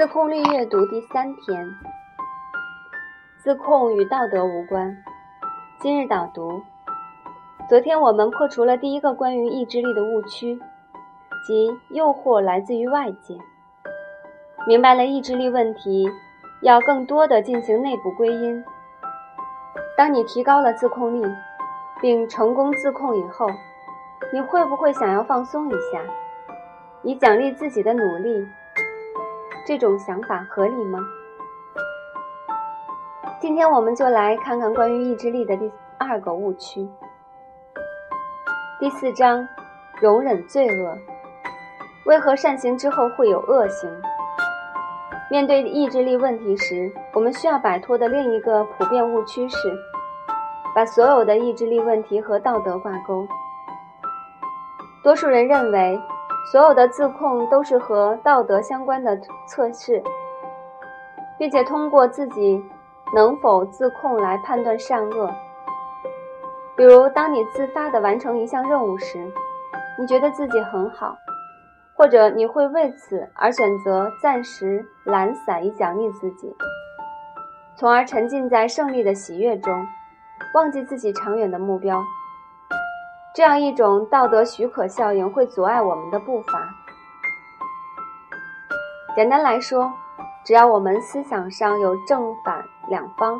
自控力阅读第三天：自控与道德无关。今日导读：昨天我们破除了第一个关于意志力的误区，即诱惑来自于外界。明白了意志力问题，要更多的进行内部归因。当你提高了自控力，并成功自控以后，你会不会想要放松一下，以奖励自己的努力？这种想法合理吗？今天我们就来看看关于意志力的第二个误区。第四章，容忍罪恶。为何善行之后会有恶行？面对意志力问题时，我们需要摆脱的另一个普遍误区是，把所有的意志力问题和道德挂钩。多数人认为。所有的自控都是和道德相关的测试，并且通过自己能否自控来判断善恶。比如，当你自发地完成一项任务时，你觉得自己很好，或者你会为此而选择暂时懒散以奖励自己，从而沉浸在胜利的喜悦中，忘记自己长远的目标。这样一种道德许可效应会阻碍我们的步伐。简单来说，只要我们思想上有正反两方，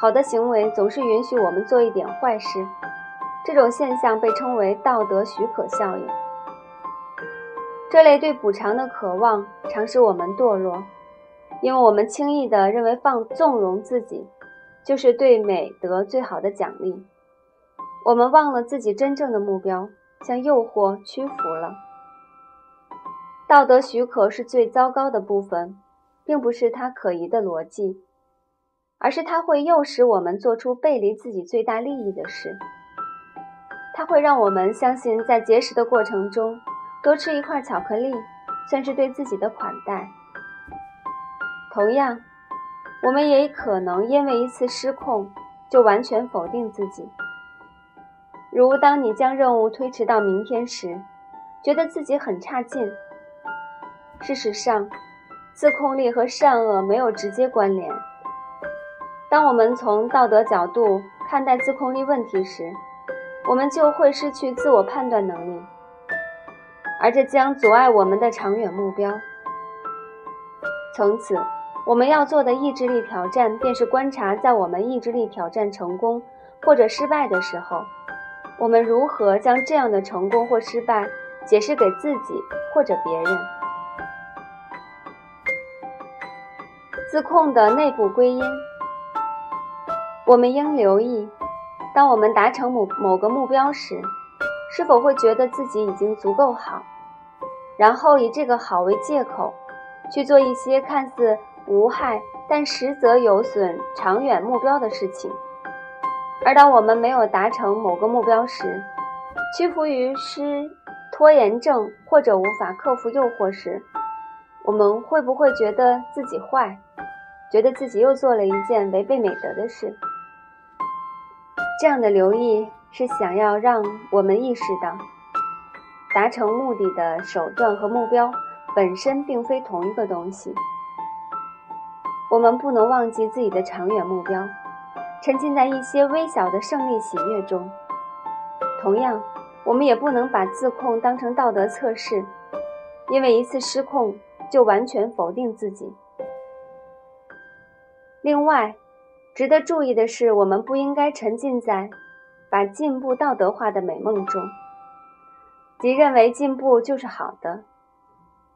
好的行为总是允许我们做一点坏事。这种现象被称为道德许可效应。这类对补偿的渴望常使我们堕落，因为我们轻易地认为放纵容自己，就是对美德最好的奖励。我们忘了自己真正的目标，向诱惑屈服了。道德许可是最糟糕的部分，并不是它可疑的逻辑，而是它会诱使我们做出背离自己最大利益的事。它会让我们相信，在节食的过程中，多吃一块巧克力算是对自己的款待。同样，我们也可能因为一次失控，就完全否定自己。如当你将任务推迟到明天时，觉得自己很差劲。事实上，自控力和善恶没有直接关联。当我们从道德角度看待自控力问题时，我们就会失去自我判断能力，而这将阻碍我们的长远目标。从此，我们要做的意志力挑战便是观察，在我们意志力挑战成功或者失败的时候。我们如何将这样的成功或失败解释给自己或者别人？自控的内部归因，我们应留意：当我们达成某某个目标时，是否会觉得自己已经足够好，然后以这个好为借口，去做一些看似无害但实则有损长远目标的事情？而当我们没有达成某个目标时，屈服于失拖延症或者无法克服诱惑时，我们会不会觉得自己坏，觉得自己又做了一件违背美德的事？这样的留意是想要让我们意识到，达成目的的手段和目标本身并非同一个东西。我们不能忘记自己的长远目标。沉浸在一些微小的胜利喜悦中。同样，我们也不能把自控当成道德测试，因为一次失控就完全否定自己。另外，值得注意的是，我们不应该沉浸在把进步道德化的美梦中，即认为进步就是好的，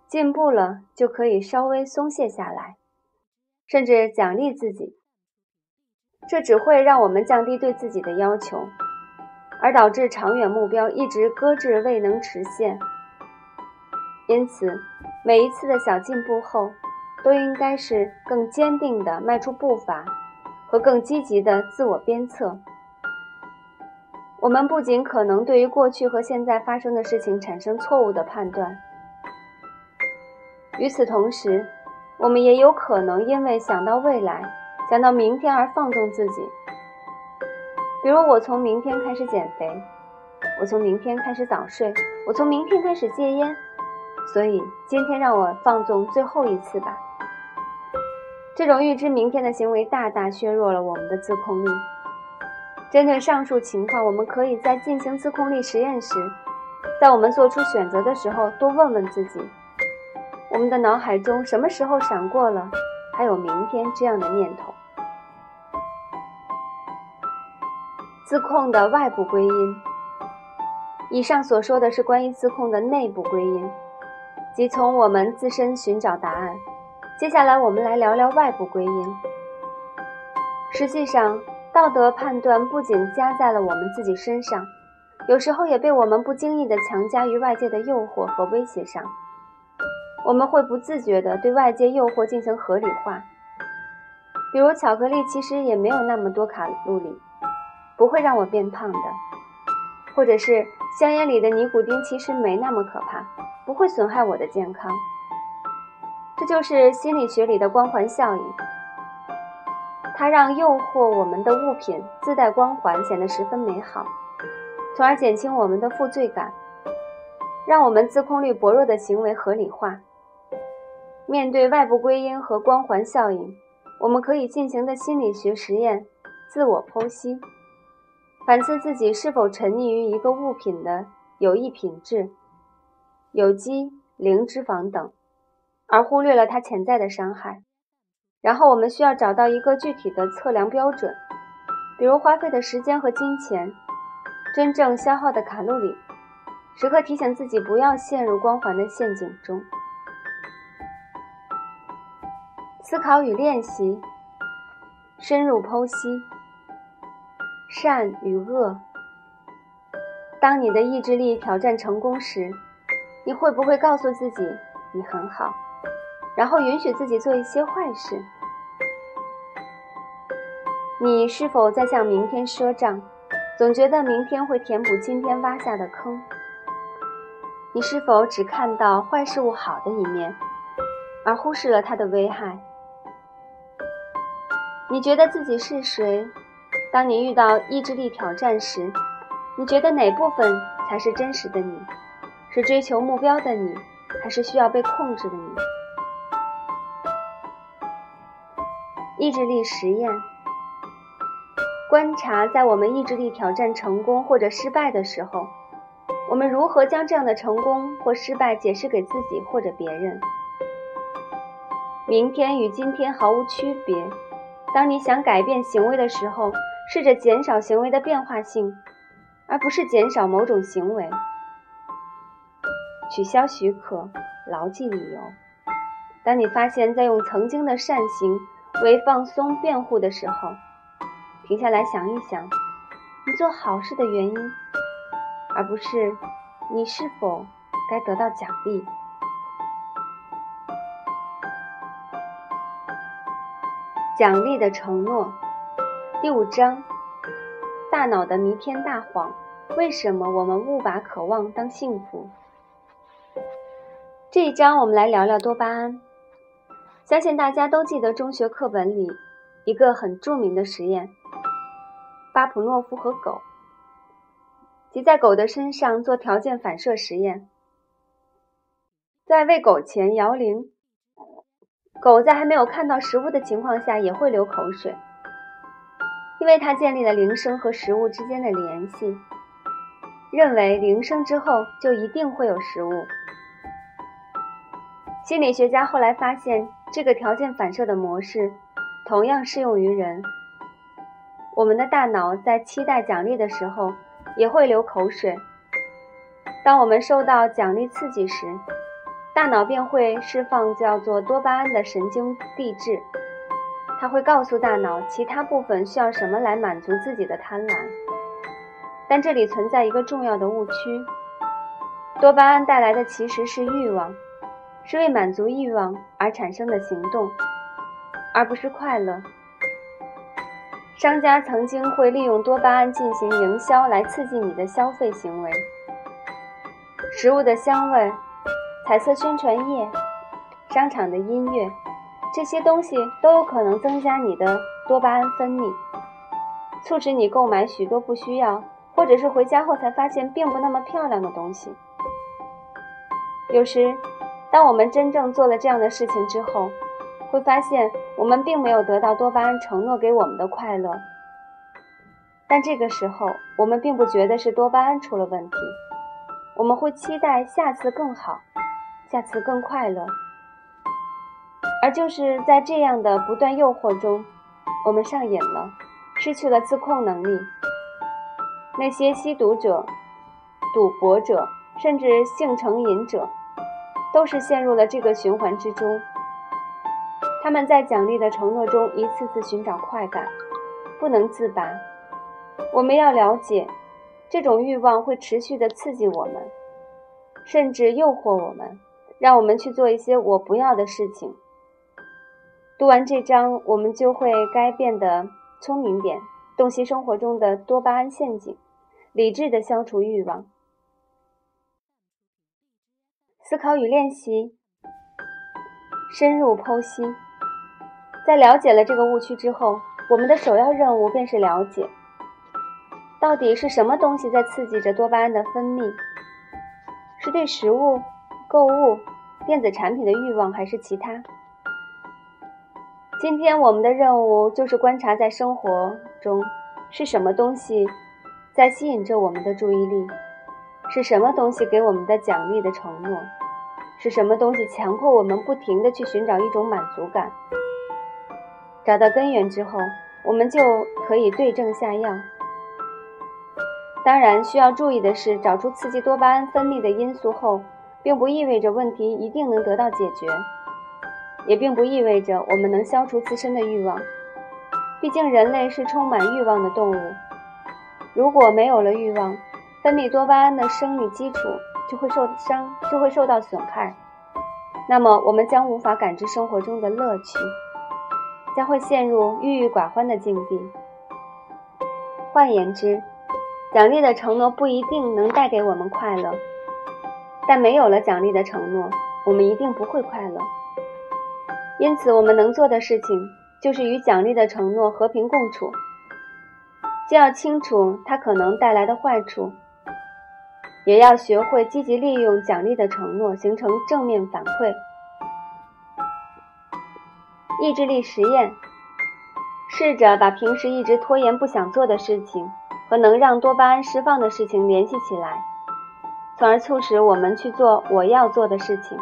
进步了就可以稍微松懈下来，甚至奖励自己。这只会让我们降低对自己的要求，而导致长远目标一直搁置未能实现。因此，每一次的小进步后，都应该是更坚定地迈出步伐，和更积极的自我鞭策。我们不仅可能对于过去和现在发生的事情产生错误的判断，与此同时，我们也有可能因为想到未来。想到明天而放纵自己，比如我从明天开始减肥，我从明天开始早睡，我从明天开始戒烟，所以今天让我放纵最后一次吧。这种预知明天的行为大大削弱了我们的自控力。针对上述情况，我们可以在进行自控力实验时，在我们做出选择的时候，多问问自己：我们的脑海中什么时候闪过了“还有明天”这样的念头？自控的外部归因。以上所说的是关于自控的内部归因，即从我们自身寻找答案。接下来，我们来聊聊外部归因。实际上，道德判断不仅加在了我们自己身上，有时候也被我们不经意地强加于外界的诱惑和威胁上。我们会不自觉地对外界诱惑进行合理化，比如巧克力其实也没有那么多卡路里。不会让我变胖的，或者是香烟里的尼古丁其实没那么可怕，不会损害我的健康。这就是心理学里的光环效应，它让诱惑我们的物品自带光环，显得十分美好，从而减轻我们的负罪感，让我们自控力薄弱的行为合理化。面对外部归因和光环效应，我们可以进行的心理学实验：自我剖析。反思自己是否沉溺于一个物品的有益品质、有机、零脂肪等，而忽略了它潜在的伤害。然后我们需要找到一个具体的测量标准，比如花费的时间和金钱、真正消耗的卡路里，时刻提醒自己不要陷入光环的陷阱中。思考与练习，深入剖析。善与恶。当你的意志力挑战成功时，你会不会告诉自己你很好，然后允许自己做一些坏事？你是否在向明天赊账，总觉得明天会填补今天挖下的坑？你是否只看到坏事物好的一面，而忽视了它的危害？你觉得自己是谁？当你遇到意志力挑战时，你觉得哪部分才是真实的你？是追求目标的你，还是需要被控制的你？意志力实验：观察在我们意志力挑战成功或者失败的时候，我们如何将这样的成功或失败解释给自己或者别人。明天与今天毫无区别。当你想改变行为的时候。试着减少行为的变化性，而不是减少某种行为。取消许可，牢记理由。当你发现，在用曾经的善行为放松辩护的时候，停下来想一想，你做好事的原因，而不是你是否该得到奖励。奖励的承诺。第五章，大脑的弥天大谎：为什么我们误把渴望当幸福？这一章我们来聊聊多巴胺。相信大家都记得中学课本里一个很著名的实验——巴甫洛夫和狗，即在狗的身上做条件反射实验。在喂狗前摇铃，狗在还没有看到食物的情况下也会流口水。因为他建立了铃声和食物之间的联系，认为铃声之后就一定会有食物。心理学家后来发现，这个条件反射的模式同样适用于人。我们的大脑在期待奖励的时候也会流口水。当我们受到奖励刺激时，大脑便会释放叫做多巴胺的神经递质。它会告诉大脑其他部分需要什么来满足自己的贪婪，但这里存在一个重要的误区：多巴胺带来的其实是欲望，是为满足欲望而产生的行动，而不是快乐。商家曾经会利用多巴胺进行营销来刺激你的消费行为，食物的香味、彩色宣传页、商场的音乐。这些东西都有可能增加你的多巴胺分泌，促使你购买许多不需要，或者是回家后才发现并不那么漂亮的东西。有时，当我们真正做了这样的事情之后，会发现我们并没有得到多巴胺承诺给我们的快乐。但这个时候，我们并不觉得是多巴胺出了问题，我们会期待下次更好，下次更快乐。而就是在这样的不断诱惑中，我们上瘾了，失去了自控能力。那些吸毒者、赌博者，甚至性成瘾者，都是陷入了这个循环之中。他们在奖励的承诺中一次次寻找快感，不能自拔。我们要了解，这种欲望会持续的刺激我们，甚至诱惑我们，让我们去做一些我不要的事情。读完这章，我们就会该变得聪明点，洞悉生活中的多巴胺陷阱，理智的消除欲望。思考与练习，深入剖析。在了解了这个误区之后，我们的首要任务便是了解，到底是什么东西在刺激着多巴胺的分泌？是对食物、购物、电子产品的欲望，还是其他？今天我们的任务就是观察，在生活中是什么东西在吸引着我们的注意力，是什么东西给我们的奖励的承诺，是什么东西强迫我们不停地去寻找一种满足感。找到根源之后，我们就可以对症下药。当然，需要注意的是，找出刺激多巴胺分泌的因素后，并不意味着问题一定能得到解决。也并不意味着我们能消除自身的欲望，毕竟人类是充满欲望的动物。如果没有了欲望，分泌多巴胺的生理基础就会受伤，就会受到损害。那么我们将无法感知生活中的乐趣，将会陷入郁郁寡欢的境地。换言之，奖励的承诺不一定能带给我们快乐，但没有了奖励的承诺，我们一定不会快乐。因此，我们能做的事情就是与奖励的承诺和平共处，既要清楚它可能带来的坏处，也要学会积极利用奖励的承诺，形成正面反馈。意志力实验：试着把平时一直拖延不想做的事情和能让多巴胺释放的事情联系起来，从而促使我们去做我要做的事情。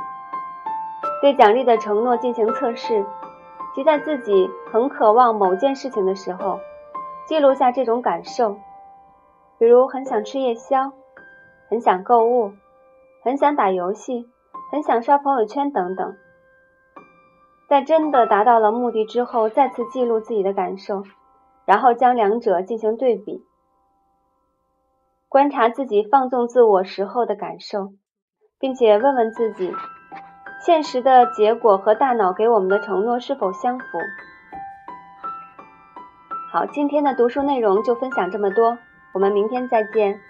对奖励的承诺进行测试，即在自己很渴望某件事情的时候，记录下这种感受，比如很想吃夜宵，很想购物，很想打游戏，很想刷朋友圈等等。在真的达到了目的之后，再次记录自己的感受，然后将两者进行对比，观察自己放纵自我时候的感受，并且问问自己。现实的结果和大脑给我们的承诺是否相符？好，今天的读书内容就分享这么多，我们明天再见。